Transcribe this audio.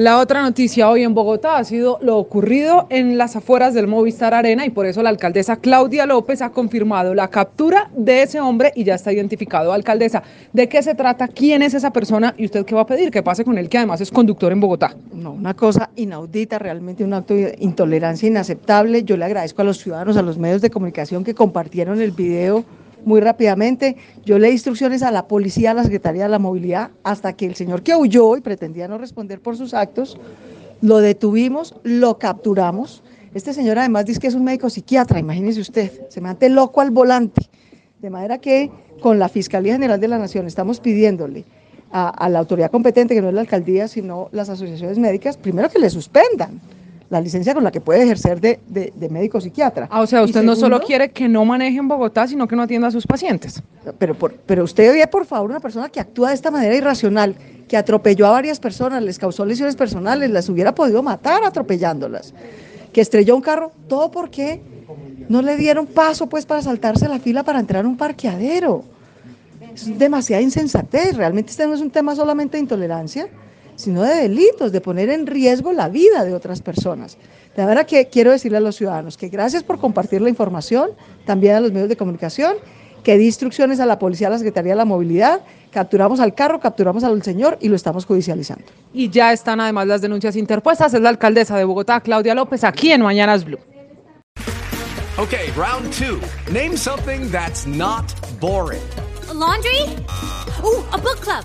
La otra noticia hoy en Bogotá ha sido lo ocurrido en las afueras del Movistar Arena y por eso la alcaldesa Claudia López ha confirmado la captura de ese hombre y ya está identificado. Alcaldesa, ¿de qué se trata? ¿Quién es esa persona? ¿Y usted qué va a pedir? ¿Qué pase con él, que además es conductor en Bogotá? No, una cosa inaudita, realmente un acto de intolerancia inaceptable. Yo le agradezco a los ciudadanos, a los medios de comunicación que compartieron el video muy rápidamente. Yo le di instrucciones a la policía, a la Secretaría de la Movilidad, hasta que el señor que huyó y pretendía no responder por sus actos, lo detuvimos, lo capturamos. Este señor además dice que es un médico psiquiatra, imagínese usted, se me loco al volante. De manera que con la Fiscalía General de la Nación estamos pidiéndole a la autoridad competente, que no es la alcaldía, sino las asociaciones médicas, primero que le suspendan la licencia con la que puede ejercer de, de, de médico psiquiatra. Ah, o sea, usted no solo quiere que no maneje en Bogotá, sino que no atienda a sus pacientes. Pero, por- pero usted ve, por favor, una persona que actúa de esta manera irracional, que atropelló a varias personas, les causó lesiones personales, las hubiera podido matar atropellándolas, que estrelló un carro, todo porque no le dieron paso pues para saltarse la fila para entrar a un parqueadero. Es demasiada insensatez, realmente este no es un tema solamente de intolerancia, sino de delitos, de poner en riesgo la vida de otras personas. De manera que quiero decirle a los ciudadanos que gracias por compartir la información, también a los medios de comunicación, que di instrucciones a la policía, a la Secretaría de la Movilidad, capturamos al carro, capturamos al señor y lo estamos judicializando. Y ya están además las denuncias interpuestas. Es la alcaldesa de Bogotá, Claudia López, aquí en Mañanas Blue. Okay, round two. Name something that's not boring. A laundry? Ooh, a book club.